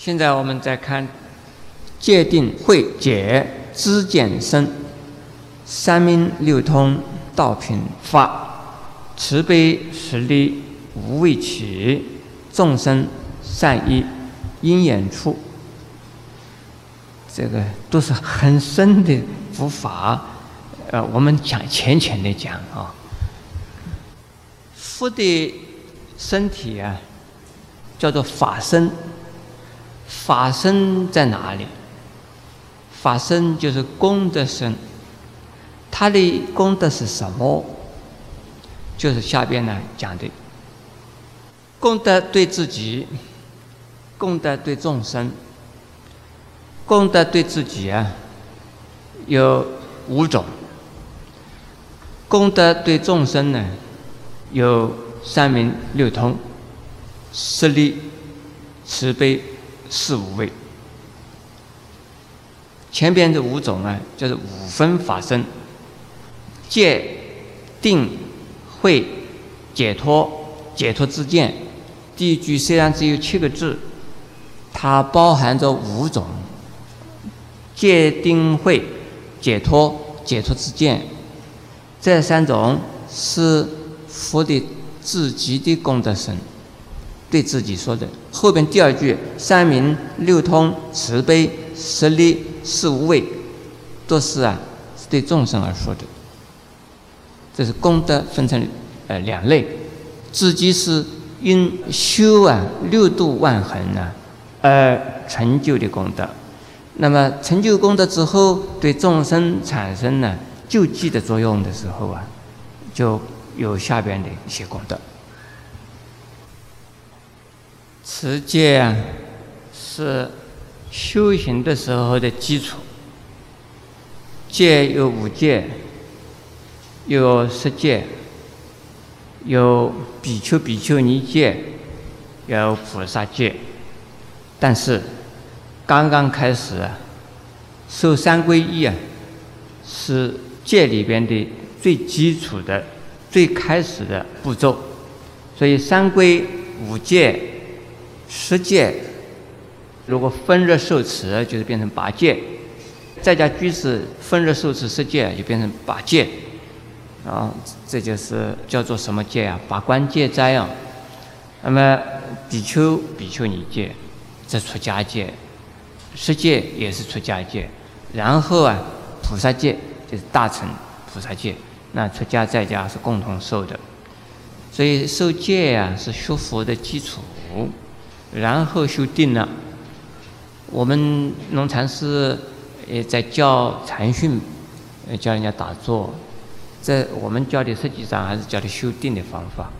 现在我们再看戒定慧解知见生，三明六通道品法，慈悲实力无畏起，众生善意因缘处。这个都是很深的佛法，呃，我们讲浅浅的讲啊。佛的身体啊，叫做法身。法身在哪里？法身就是功德身，它的功德是什么？就是下边呢讲的，功德对自己，功德对众生，功德对自己啊有五种，功德对众生呢有三明六通，十力慈悲。四无畏，前边这五种呢，就是五分法身：戒、定、慧、解脱、解脱之见。第一句虽然只有七个字，它包含着五种：戒、定、慧、解脱、解脱之见。这三种是佛的自己的功德身。对自己说的，后边第二句“三明六通慈悲十力四无畏”，都是啊，是对众生而说的。这是功德分成呃两类，自己是因修啊六度万恒啊而成就的功德。那么成就功德之后，对众生产生呢救济的作用的时候啊，就有下边的一些功德。持戒啊，是修行的时候的基础。戒有五戒，有十戒，有比丘、比丘尼戒，有菩萨戒。但是刚刚开始啊，受三皈依啊，是戒里边的最基础的、最开始的步骤。所以三皈五戒。十戒，如果分日受持，就是变成八戒；在家居士分日受持十戒，就变成八戒。啊，这就是叫做什么戒啊？八关戒斋啊。那么比丘、比丘尼戒，这出家戒；十戒也是出家戒。然后啊，菩萨戒就是大乘菩萨戒。那出家在家是共同受的。所以受戒呀，是学佛的基础。然后修定了。我们农禅师也在教禅训，教人家打坐。在我们教的实际上还是教的修定的方法，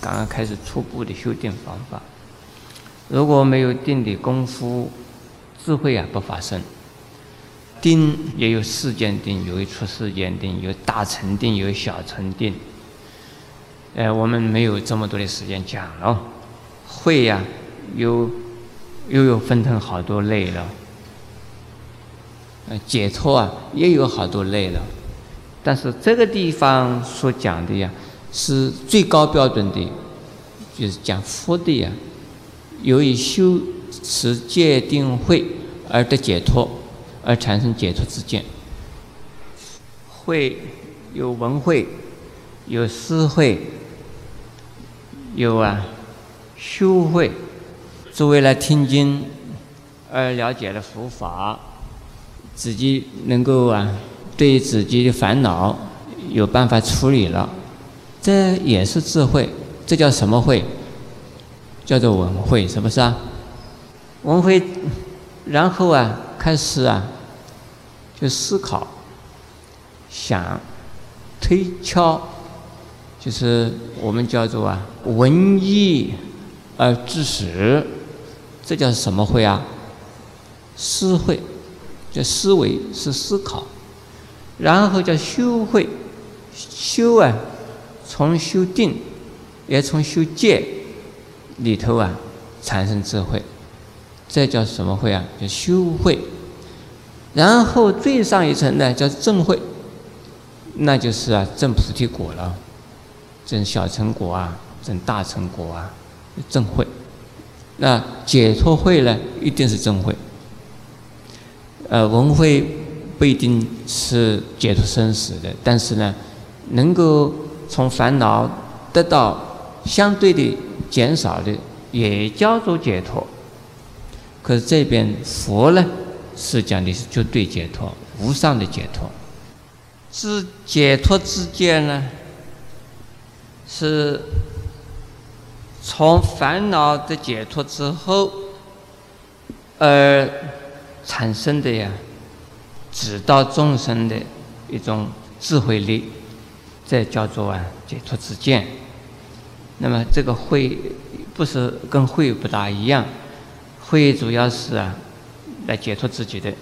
刚刚开始初步的修定方法。如果没有定的功夫，智慧啊不发生。定也有世间定，有一出世间定，有大成定，有小成定。呃，我们没有这么多的时间讲了。会呀。又又有分成好多类了。解脱啊，也有好多类了。但是这个地方所讲的呀，是最高标准的，就是讲佛的呀。由于修持戒定慧而得解脱，而产生解脱之见。会有文会，有思会，有啊修会。是为了听经而了解了佛法，自己能够啊对自己的烦恼有办法处理了，这也是智慧。这叫什么慧？叫做文慧，是不是啊？文慧，然后啊开始啊就思考、想、推敲，就是我们叫做啊文艺而知识。这叫什么会啊？思会，叫思维是思考，然后叫修会，修啊，从修定，也从修戒里头啊产生智慧，这叫什么会啊？叫修会。然后最上一层呢叫正会，那就是啊正菩提果了，正小成果啊，正大成果啊，正会。那解脱会呢，一定是真会。呃，文会不一定是解脱生死的，但是呢，能够从烦恼得到相对的减少的，也叫做解脱。可是这边佛呢，是讲的是绝对解脱、无上的解脱。是解脱之间呢，是从烦恼的解脱之后而。产生的呀，指导众生的一种智慧力，这叫做啊解脱之见。那么这个慧不是跟慧不大一样，慧主要是啊来解脱自己的。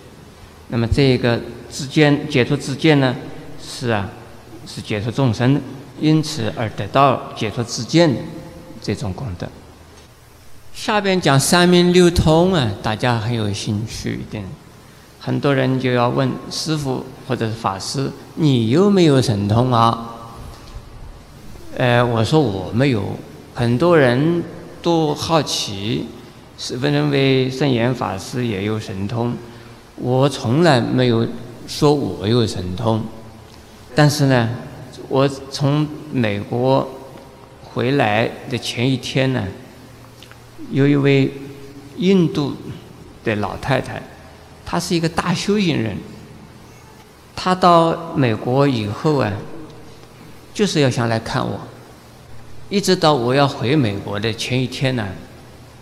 那么这个之间解脱之见呢，是啊是解脱众生的，因此而得到解脱之见的这种功德。下边讲三明六通啊，大家很有兴趣一点。很多人就要问师傅或者是法师：“你有没有神通啊？”呃，我说我没有。很多人都好奇，是不认为圣严法师也有神通。我从来没有说我有神通。但是呢，我从美国回来的前一天呢。有一位印度的老太太，她是一个大修行人。她到美国以后啊，就是要想来看我，一直到我要回美国的前一天呢，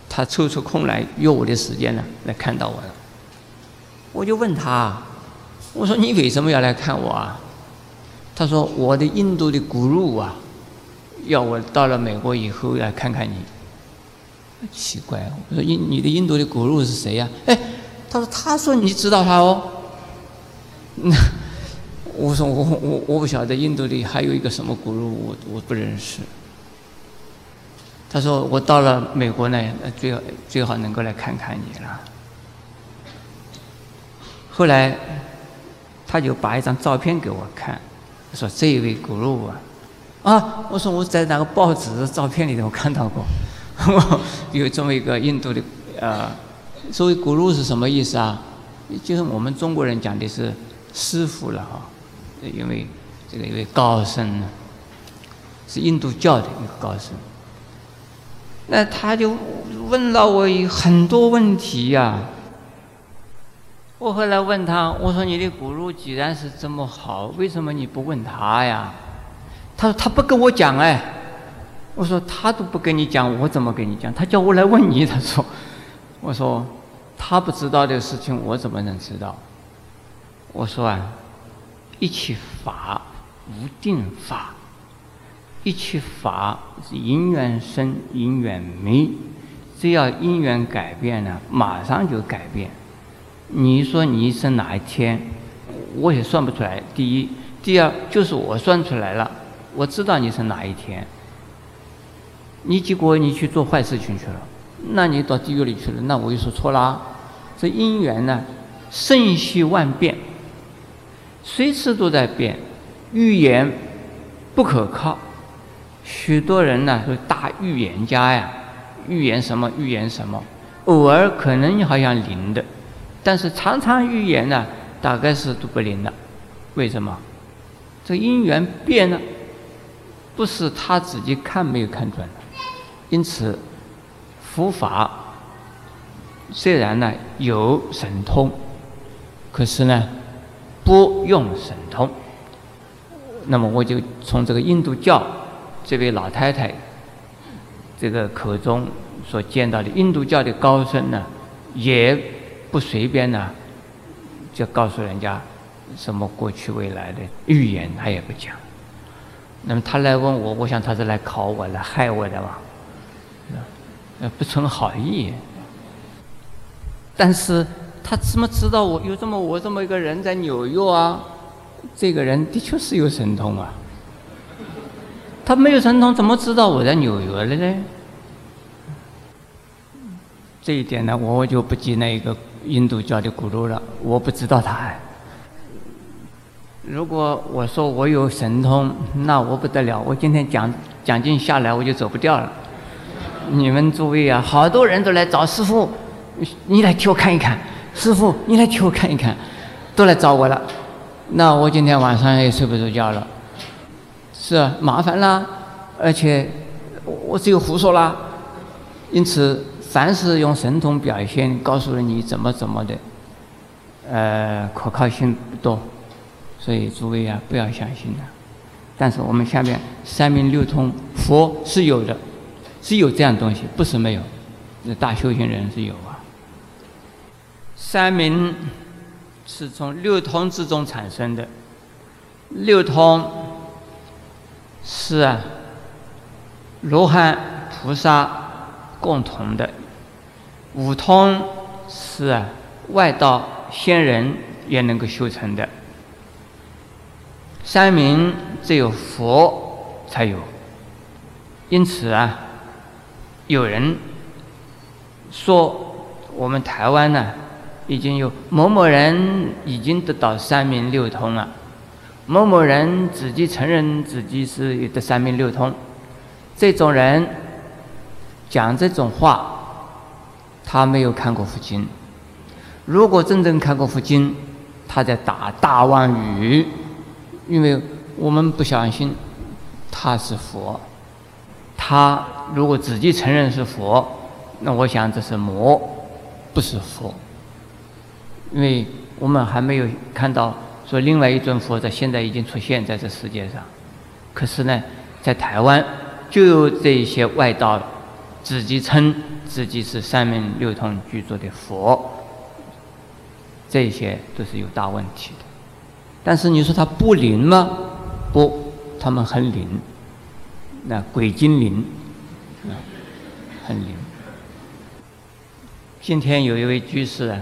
她抽出空来约我的时间呢来看到我了。我就问她，我说你为什么要来看我啊？她说我的印度的骨肉啊，要我到了美国以后来看看你。奇怪，我说印你的印度的古鲁是谁呀？哎，他说他说你知道他哦。那 我说我我我不晓得印度里还有一个什么古鲁，我我不认识。他说我到了美国呢，最好最好能够来看看你了。后来他就把一张照片给我看，说这一位古鲁啊，啊，我说我在那个报纸照片里头看到过。有这么一个印度的，呃，所谓“古鲁”是什么意思啊？就是我们中国人讲的是师傅了哈，因为这个一位高僧呢，是印度教的一个高僧。那他就问了我很多问题呀。我后来问他，我说：“你的骨肉既然是这么好，为什么你不问他呀？”他说：“他不跟我讲哎。”我说他都不跟你讲，我怎么跟你讲？他叫我来问你，他说，我说他不知道的事情，我怎么能知道？我说啊，一切法无定法，一切法是因缘生，因缘灭，只要因缘改变了，马上就改变。你说你生哪一天，我也算不出来。第一，第二就是我算出来了，我知道你是哪一天。你结果你去做坏事情去了，那你到地狱里去了，那我就说错啦。这因缘呢，瞬息万变，随时都在变，预言不可靠。许多人呢是大预言家呀，预言什么预言什么，偶尔可能好像灵的，但是常常预言呢，大概是都不灵的。为什么？这因缘变了，不是他自己看没有看准。因此，佛法虽然呢有神通，可是呢不用神通。那么我就从这个印度教这位老太太这个口中所见到的印度教的高僧呢，也不随便呢就告诉人家什么过去未来的预言，他也不讲。那么他来问我，我想他是来考我、来害我的吧。呃，不存好意，但是他怎么知道我有这么我这么一个人在纽约啊？这个人的确是有神通啊。他没有神通，怎么知道我在纽约了呢？这一点呢，我就不及那一个印度教的古鲁了，我不知道他。如果我说我有神通，那我不得了，我今天讲讲经下来，我就走不掉了。你们诸位啊，好多人都来找师傅，你来替我看一看，师傅你来替我看一看，都来找我了。那我今天晚上也睡不着觉了，是啊麻烦啦，而且我只有胡说啦。因此，凡是用神通表现告诉了你怎么怎么的，呃，可靠性不多，所以诸位啊，不要相信了。但是我们下面三明六通，佛是有的，是有这样东西，不是没有。那大修行人是有啊。三明是从六通之中产生的，六通是啊，罗汉菩萨共同的，五通是啊，外道仙人也能够修成的。三明只有佛才有，因此啊，有人说我们台湾呢，已经有某某人已经得到三明六通了，某某人自己承认自己是有的三明六通，这种人讲这种话，他没有看过佛经。如果真正看过佛经，他在打大妄语。因为我们不相信他是佛，他如果自己承认是佛，那我想这是魔，不是佛。因为我们还没有看到说另外一尊佛在现在已经出现在这世界上，可是呢，在台湾就有这些外道自己称自己是三明六通具足的佛，这些都是有大问题的。但是你说他不灵吗？不，他们很灵。那鬼精灵，啊，很灵。今天有一位居士啊，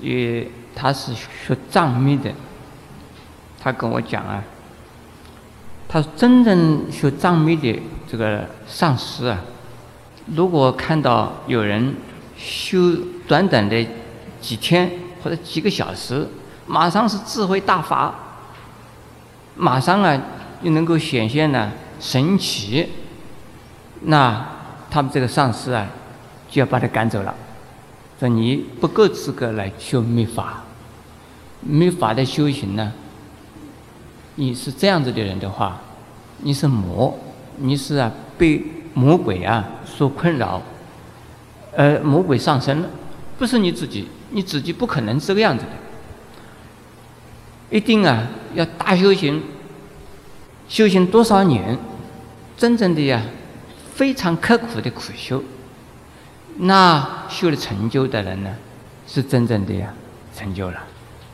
也他是学藏密的，他跟我讲啊，他真正学藏密的这个上师啊，如果看到有人修短短的几天或者几个小时。马上是智慧大法，马上啊就能够显现呢神奇，那他们这个上司啊就要把他赶走了，说你不够资格来修密法，密法的修行呢，你是这样子的人的话，你是魔，你是啊被魔鬼啊所困扰，呃魔鬼上身了，不是你自己，你自己不可能这个样子的。一定啊，要大修行，修行多少年，真正的呀，非常刻苦的苦修，那修了成就的人呢，是真正的呀成就了。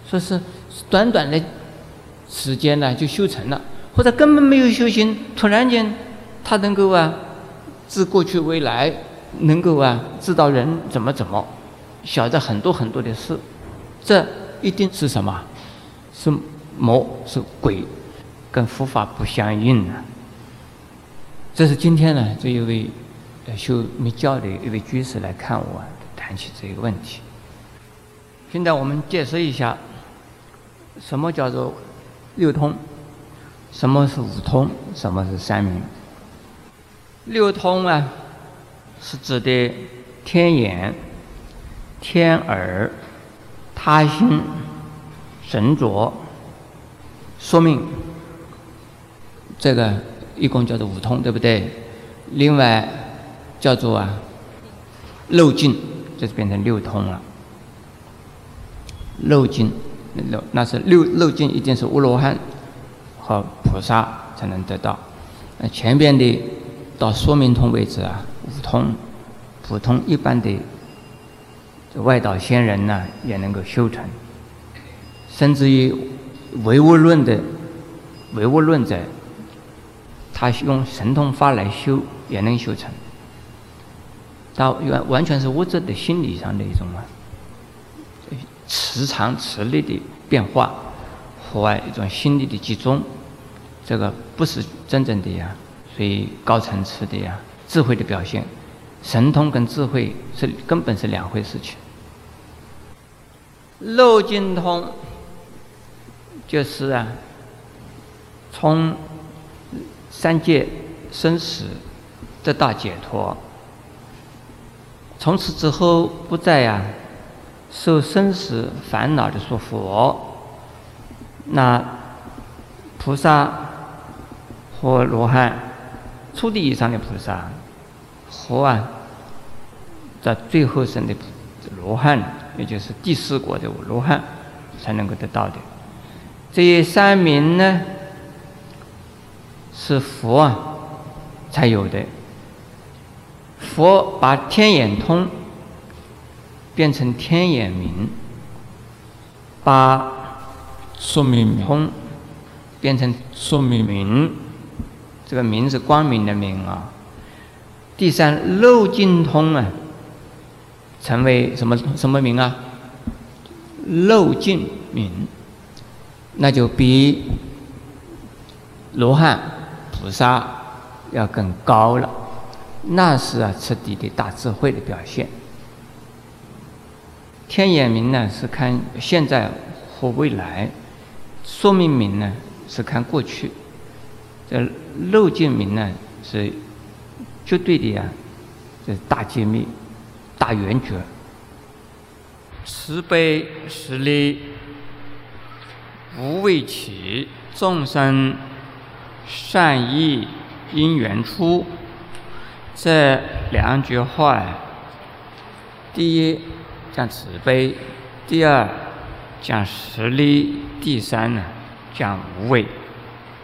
说是短短的时间呢就修成了，或者根本没有修行，突然间他能够啊知过去未来，能够啊知道人怎么怎么，晓得很多很多的事，这一定是什么？是魔是鬼，跟佛法不相应啊。这是今天呢，这一位修密教的一位居士来看我，谈起这个问题。现在我们解释一下，什么叫做六通，什么是五通，什么是三明。六通啊，是指的天眼、天耳、他心。神着说明这个一共叫做五通，对不对？另外叫做啊漏尽，就是变成六通了。漏尽，漏那是六漏尽，一定是乌罗汉和菩萨才能得到。那前边的到说明通为止啊，五通普通一般的外道仙人呢，也能够修成。甚至于唯物论的唯物论者，他用神通法来修也能修成。他完完全是物质的心理上的一种啊，磁场磁力的变化和一种心理的集中，这个不是真正的呀，所以高层次的呀，智慧的表现。神通跟智慧是根本是两回事情。漏尽通。就是啊，从三界生死得到解脱，从此之后不再呀受生死烦恼的束缚。那菩萨和罗汉，初地以上的菩萨和啊，在最后生的罗汉，也就是第四国的罗汉，才能够得到的。这三明呢，是佛啊才有的。佛把天眼通变成天眼明，把说明通变成说明明，这个明是光明的明啊。第三漏尽通啊，成为什么什么明啊？漏尽明，那就比罗汉菩萨要更高了。那是啊，彻底的大智慧的表现。天眼明呢是看现在和未来，说明明呢是看过去，这漏尽明呢是绝对的呀，这大揭秘、大圆觉。慈悲实力，无畏起，众生善意因缘出。这两句话，第一讲慈悲，第二讲实力，第三呢讲无畏。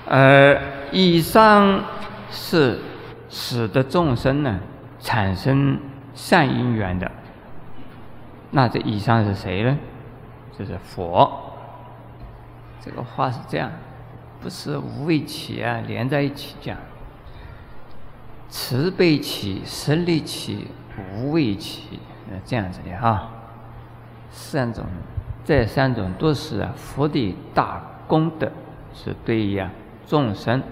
而以上是使得众生呢产生善因缘的。那这以上是谁呢？这是佛。这个话是这样，不是无畏起啊，连在一起讲。慈悲起，实力起，无畏起，呃，这样子的哈。三种，这三种都是啊佛的大功德，是对于啊众生。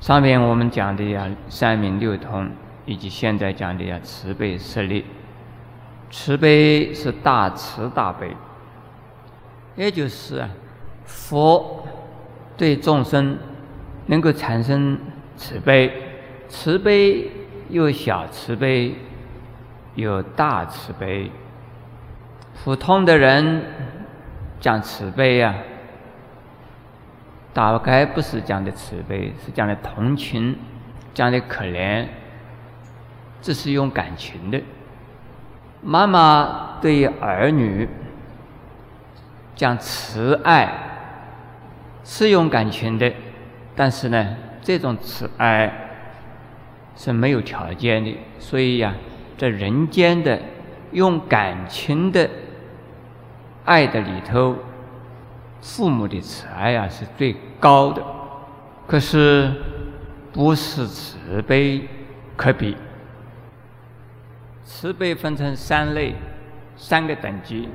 上面我们讲的呀三明六通，以及现在讲的呀慈悲实力。慈悲是大慈大悲，也就是啊佛对众生能够产生慈悲。慈悲有小慈悲，有大慈悲。普通的人讲慈悲呀，大概不是讲的慈悲，是讲的同情，讲的可怜，这是用感情的。妈妈对儿女讲慈爱，是用感情的，但是呢，这种慈爱。是没有条件的，所以呀，在人间的用感情的爱的里头，父母的慈爱啊是最高的，可是不是慈悲可比。慈悲分成三类，三个等级。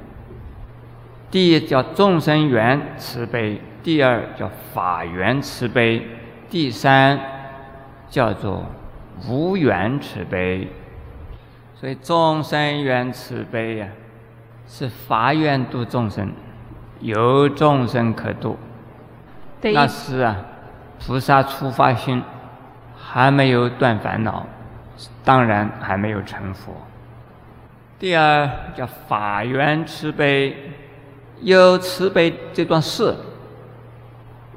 第一叫众生缘慈悲，第二叫法缘慈悲，第三叫做。无缘慈悲，所以众生缘慈悲呀，是法缘度众生，由众生可度。那是啊，菩萨初发心，还没有断烦恼，当然还没有成佛。第二叫法缘慈悲，有慈悲这段事，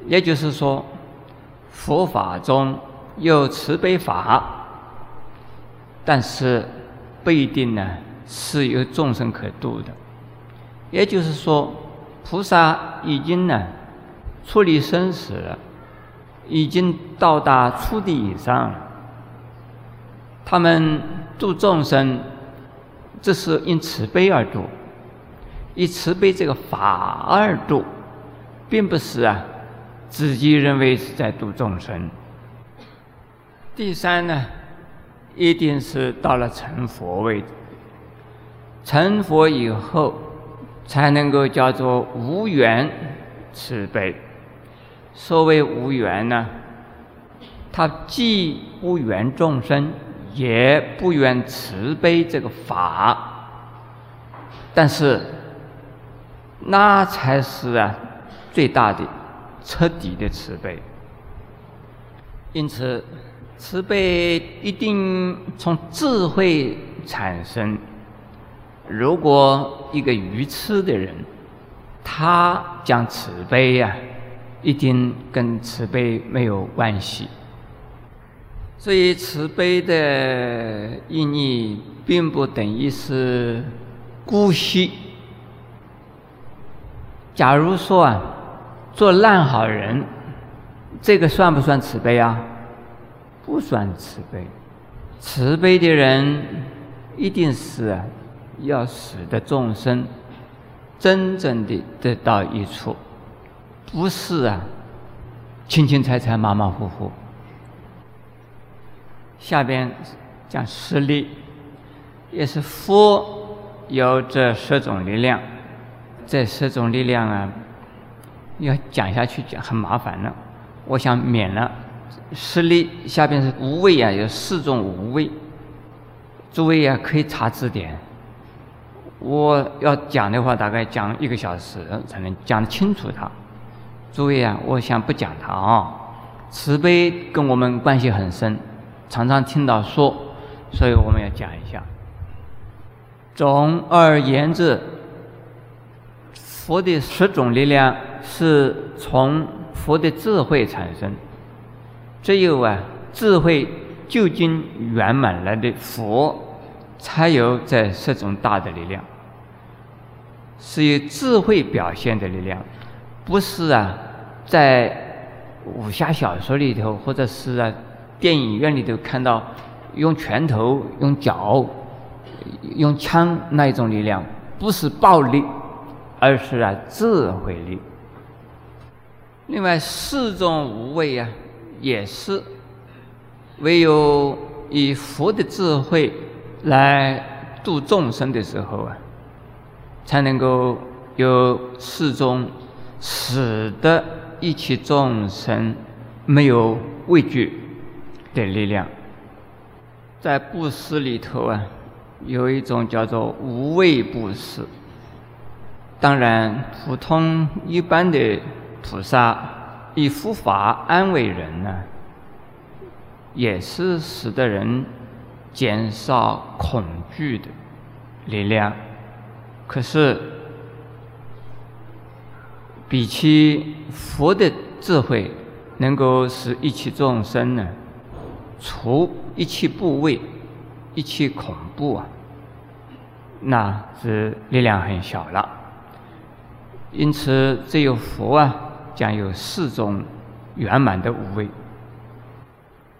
也就是说，佛法中。有慈悲法，但是不一定呢是有众生可度的。也就是说，菩萨已经呢处理生死了，已经到达初地以上了，他们度众生，这是因慈悲而度，以慈悲这个法而度，并不是啊自己认为是在度众生。第三呢，一定是到了成佛位，成佛以后，才能够叫做无缘慈悲。所谓无缘呢，他既不缘众生，也不缘慈悲这个法，但是那才是啊最大的、彻底的慈悲。因此。慈悲一定从智慧产生。如果一个愚痴的人，他讲慈悲呀，一定跟慈悲没有关系。所以慈悲的意义，并不等于是姑息。假如说啊，做烂好人，这个算不算慈悲啊？不算慈悲。慈悲的人，一定是要使得众生真正的得到益处，不是啊，轻轻踩踩、马马虎虎。下边讲实力，也是佛有这十种力量。这十种力量啊，要讲下去讲很麻烦了。我想免了。实力下边是无畏啊，有四种无畏。诸位啊，可以查字典。我要讲的话，大概讲一个小时才能讲清楚它。诸位啊，我想不讲它啊。慈悲跟我们关系很深。常常听到说，所以我们要讲一下。总而言之，佛的十种力量是从佛的智慧产生。只有啊，智慧究竟圆满了的佛，才有这十种大的力量。是以智慧表现的力量，不是啊，在武侠小说里头，或者是啊。电影院里头看到用拳头、用脚、用枪那一种力量，不是暴力，而是啊智慧力。另外四种无畏啊，也是唯有以佛的智慧来度众生的时候啊，才能够有四种使得一切众生没有畏惧。的力量，在布施里头啊，有一种叫做无畏布施。当然，普通一般的菩萨以佛法安慰人呢，也是使得人减少恐惧的力量。可是，比起佛的智慧，能够使一切众生呢？除一切部位、一切恐怖啊，那是力量很小了。因此，只有佛啊，将有四种圆满的无畏。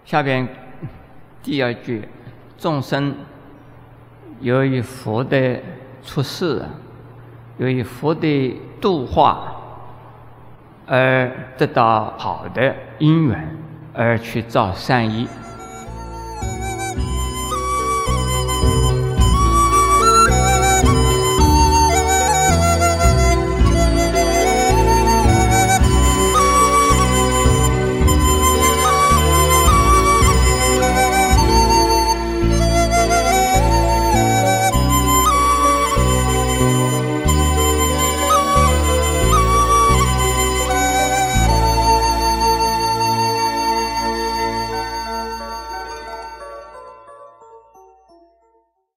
下边第二句，众生由于佛的出世，由于佛的度化，而得到好的因缘，而去造善业。